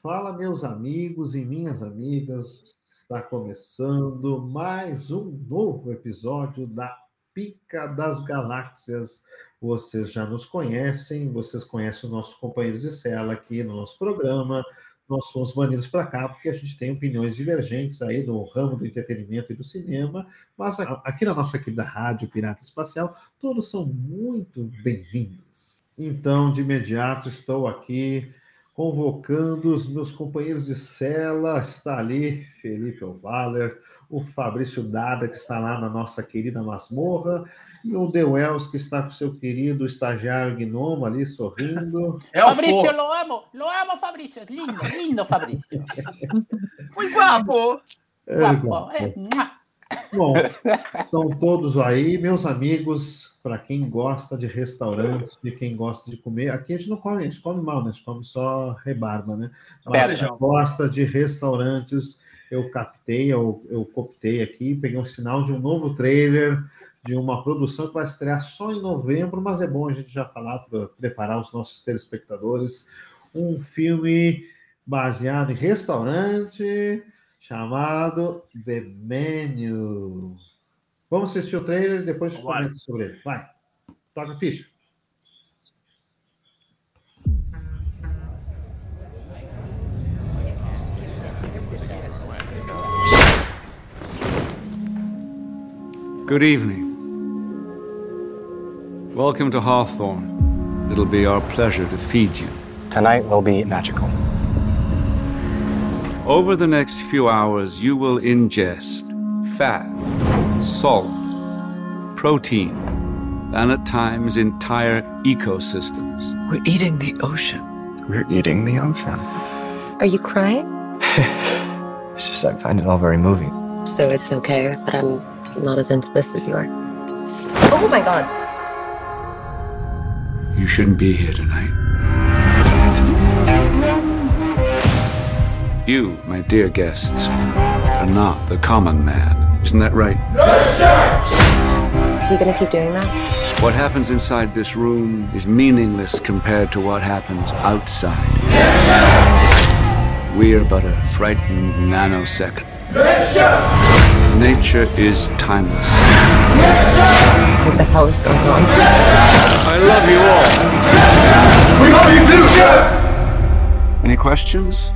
Fala, meus amigos e minhas amigas. Está começando mais um novo episódio da Pica das Galáxias. Vocês já nos conhecem, vocês conhecem os nossos companheiros de cela aqui no nosso programa. Nós fomos banidos para cá porque a gente tem opiniões divergentes aí no ramo do entretenimento e do cinema, mas aqui na nossa querida Rádio Pirata Espacial, todos são muito bem-vindos. Então, de imediato, estou aqui convocando os meus companheiros de cela. Está ali Felipe Ovaler, o Fabrício Dada, que está lá na nossa querida masmorra, e o The Wells, que está com seu querido estagiário gnomo ali, sorrindo. É o Fabrício, eu lo amo, lo amo, Fabrício. Lindo, lindo, Fabrício. Muito guapo. É, guapo. É. Bom, estão todos aí, meus amigos, para quem gosta de restaurantes, de quem gosta de comer. Aqui a gente não come, a gente come mal, né? A gente come só rebarba, né? Mas quem gosta de restaurantes, eu captei, eu, eu coptei aqui, peguei um sinal de um novo trailer de uma produção que vai estrear só em novembro, mas é bom a gente já falar para preparar os nossos telespectadores. Um filme baseado em restaurante chamado The Menu. Vamos assistir o trailer e depois a gente comenta sobre ele. Vai, toca a ficha. Good evening. Welcome to Hawthorne. It'll be our pleasure to feed you. Tonight will be magical. Over the next few hours, you will ingest fat, salt, protein, and at times entire ecosystems. We're eating the ocean. We're eating the ocean. Are you crying? it's just I find it all very moving. So it's okay that I'm not as into this as you are. Oh my god. You shouldn't be here tonight. You, my dear guests, are not the common man. Isn't that right? Is he gonna keep doing that? What happens inside this room is meaningless compared to what happens outside. Yes, We are but a frightened nanosecond. Yes, Nature is timeless. Yes, What the hell is going on? I love you all. We love you too, Chef! Any questions?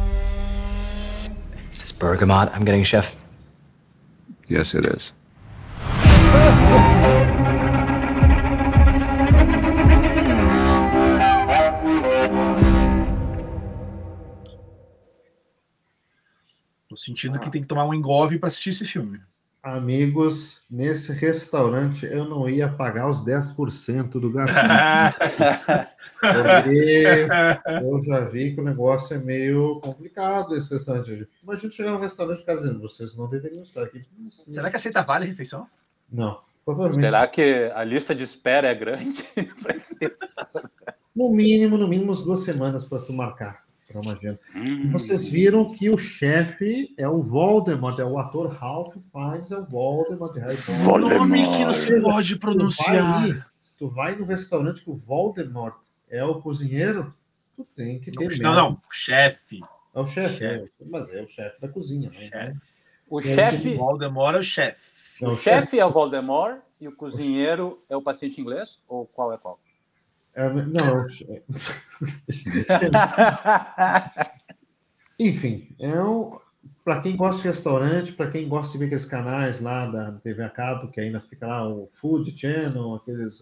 Is this bergamot I'm getting, Chef? Yes, it is. Tô sentindo que tem que tomar um engove para assistir esse filme. Amigos, nesse restaurante eu não ia pagar os 10% do garçom. Porque eu já vi que o negócio é meio complicado esse restaurante. Imagina chegar no restaurante e ficar dizendo, vocês não deveriam estar aqui. Será que aceita vale refeição? Não, provavelmente. Será que a lista de espera é grande? no mínimo, no mínimo, umas duas semanas para tu marcar. Hum. Vocês viram que o chefe é o Voldemort, é o ator Ralph Fiennes, é o Voldemort Potter. O nome que não se pode pronunciar. Tu vai, tu vai no restaurante que o Voldemort é o cozinheiro, tu tem que ter Não, não, o chefe. É o chefe, chef. é, mas é o chefe da cozinha. Né? Chef. O chefe. O Voldemort é o chefe. É o, o chefe é o Voldemort e o cozinheiro o é o paciente inglês? Ou qual é qual? É, não. Enfim, é um, para quem gosta de restaurante, para quem gosta de ver aqueles canais lá da TV a cabo, que ainda fica lá o Food Channel, aqueles.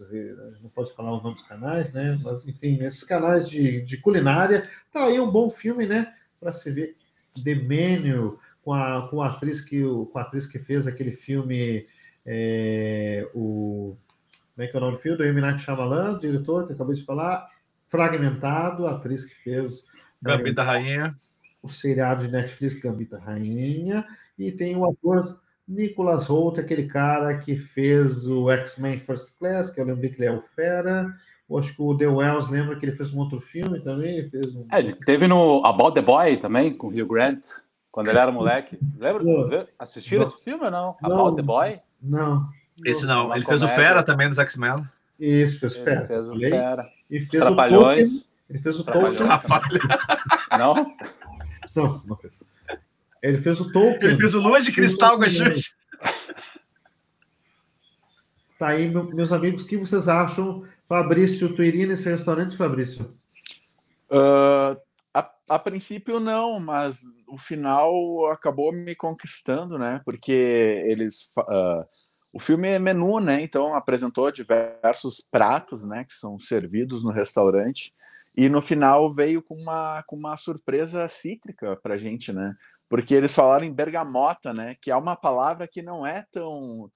não pode falar o nome dos canais, né? Mas, enfim, esses canais de, de culinária, tá aí um bom filme, né? Para se ver The Menu, com a, com a atriz que com a atriz que fez aquele filme. É, o como é que é o nome do filme? Do M. Night Shyamalan, diretor que acabei de falar, Fragmentado, atriz que fez Gambita Rainha, o seriado de Netflix Gambita Rainha, e tem o ator Nicholas Holt, aquele cara que fez o X-Men First Class, que eu lembrei que ele é o Fera. Eu acho que o The Wells lembra que ele fez um outro filme também. Ele, fez um... é, ele teve no About the Boy também, com o Hugh Grant, quando ele era moleque. Lembra? Assistiram esse filme ou não? não? About the Boy? Não. Esse não, ele fez o Fera também nos X-Men. Isso, fez o Fera. Ele fez o Fera. E fez Trapalhões. O ele fez o Tolkien. Não? Não, não fez. Ele fez o Tolkien. Ele fez o Lua de Cristal com a Xuxa. Tá aí, meus amigos, o que vocês acham? Fabrício, tu iria nesse restaurante, Fabrício? Uh, a, a, princípio não, mas o final acabou me conquistando, né? Porque eles uh, o filme é menu, né? Então apresentou diversos pratos, né? Que são servidos no restaurante e no final veio com uma com uma surpresa cítrica para gente, né? Porque eles falaram em bergamota, né? Que é uma palavra que não é tão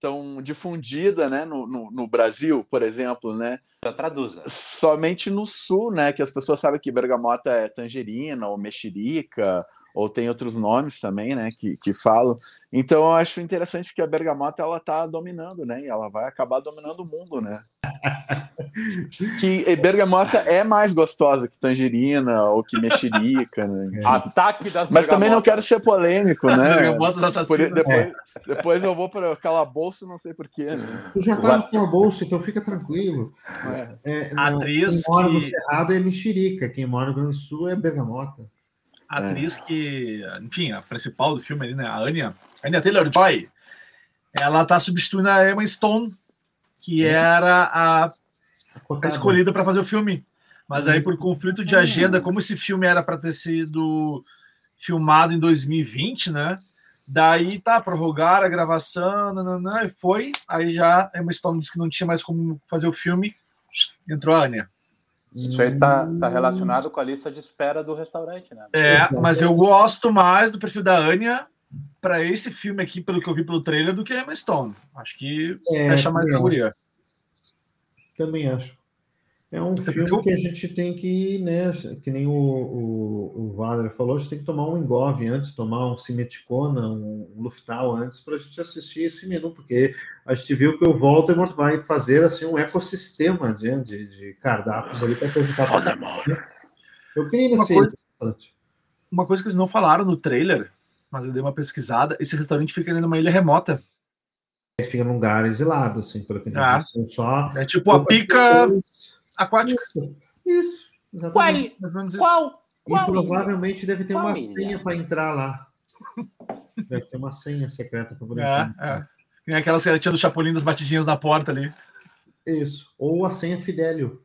tão difundida, né, no, no, no, Brasil, por exemplo, né? Já traduza. Somente no sul, né, que as pessoas sabem que bergamota é tangerina ou mexerica ou tem outros nomes também, né, que, que falam. Então eu acho interessante que a bergamota ela tá dominando, né, e ela vai acabar dominando o mundo, né. que bergamota é mais gostosa que tangerina ou que mexerica, né. Ataque das Mas também não quero ser polêmico, né. Bergamotas depois, é. depois eu vou para calabouço, não sei porquê. Né? Tu já tá no calabouço, então fica tranquilo. É. É, Atriz quem mora que... no Cerrado é mexerica, quem mora no Grande do Sul é bergamota a atriz é. que, enfim, a principal do filme ali, né, a Anya, Anya Taylor-Joy, ela tá substituindo a Emma Stone, que é. era a, a escolhida para fazer o filme. Mas aí, por conflito de agenda, como esse filme era para ter sido filmado em 2020, né? Daí tá, prorrogaram a gravação, nananã, e foi. Aí já a Emma Stone disse que não tinha mais como fazer o filme, entrou a Anya. Isso aí tá, tá relacionado com a lista de espera do restaurante, né? É, mas eu gosto mais do perfil da Anya para esse filme aqui, pelo que eu vi pelo trailer, do que a Emma Stone. Acho que é, fecha mais a. Também acho. É um filme que a gente tem que, né, que nem o, o, o Valer falou, a gente tem que tomar um engove antes, tomar um Cimeticona, um Luftal antes, para a gente assistir esse menu, porque a gente viu que o Voldemort vai fazer assim, um ecossistema de, de, de cardápios ali para apresentar né? Eu queria uma coisa, uma coisa que eles não falaram no trailer, mas eu dei uma pesquisada, esse restaurante fica numa ilha remota. Fica num lugar exilado, assim, pelo que ah, só É tipo a pica aquática. Isso, isso exatamente. Qual? Qual? E provavelmente deve ter Qual uma ilha? senha para entrar lá. Deve ter uma senha secreta para poder é, entrar. É. Tem aquelas que tinha do Chapolin das batidinhas na porta ali. Isso. Ou a senha Fidélio.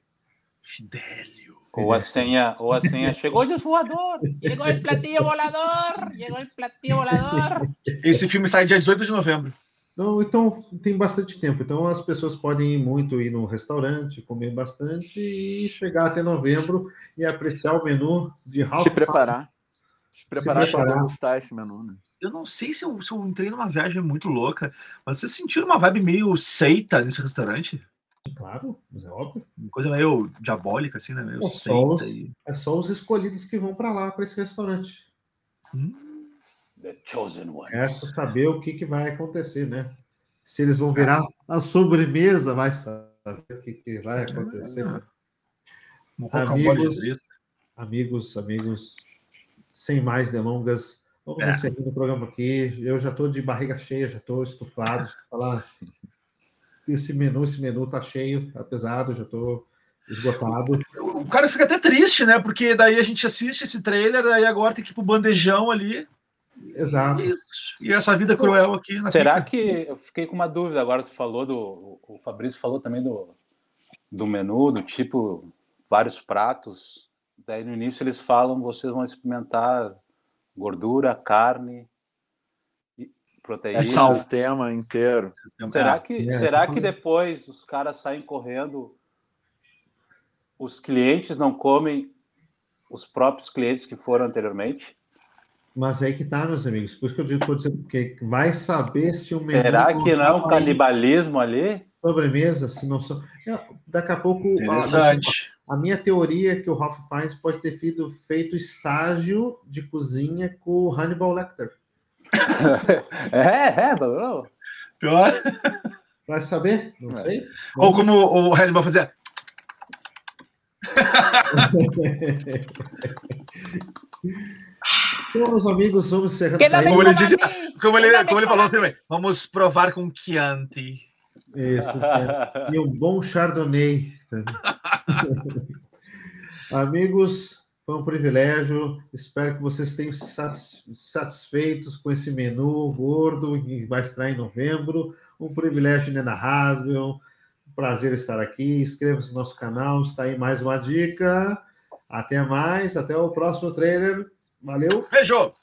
Fidélio. Ou a senha, ou a senha chegou de voador, chegou o platillo volador, chegou o platillo volador. Esse filme sai dia 18 de novembro. Não, então tem bastante tempo. Então as pessoas podem ir muito ir no restaurante, comer bastante e chegar até novembro e apreciar o menu de Ralph. Se preparar. Se preparar, para degustar esse menu, né? Eu não sei se eu, se eu entrei numa viagem muito louca, mas vocês sentiram uma vibe meio seita nesse restaurante? Claro, mas é óbvio. Uma coisa meio diabólica, assim, né? Meio é, só os, e... é só os escolhidos que vão para lá, para esse restaurante. Hum. The Chosen One. Resta saber o que, que vai acontecer, né? Se eles vão virar a sobremesa, vai saber o que, que vai acontecer. Amigos, amigos, amigos, sem mais delongas, vamos é. encerrando o programa aqui. Eu já estou de barriga cheia, já estou estufado. falar esse menu, esse menu tá cheio, tá pesado, já estou esgotado. O cara fica até triste, né? Porque daí a gente assiste esse trailer, aí agora tem que ir pro bandejão ali. Exato. Isso. E essa vida cruel aqui. Será que eu fiquei com uma dúvida agora? Tu falou do. O Fabrício falou também do, do menu, do tipo, vários pratos. Daí no início eles falam: vocês vão experimentar gordura, carne, proteína. É sal. sistema inteiro. Será que, é. será que depois os caras saem correndo? Os clientes não comem os próprios clientes que foram anteriormente? Mas aí que tá, meus amigos. Por isso que eu estou dizendo, porque vai saber se o menu. Será que não é um canibalismo ali? Sobremesa, se não são. Daqui a pouco. Interessante. A, a, minha teoria é que o Ralph Fiennes pode ter feito, feito estágio de cozinha com o Hannibal Lecter. é, é, não. Pior. Vai saber? Não é. sei. Ou como o Hannibal fazia. Então, meus amigos, vamos encerrando. Como ele, disse, como ele, como ele falou também, vamos provar com Chianti. Isso, e um bom Chardonnay. amigos, Foi um privilégio. Espero que vocês tenham satisfeitos com esse menu gordo que vai estar em novembro. Um privilégio inenarrável. Prazer estar aqui. Inscreva-se no nosso canal. Está aí mais uma dica. Até mais. Até o próximo trailer. Valeu. Beijo!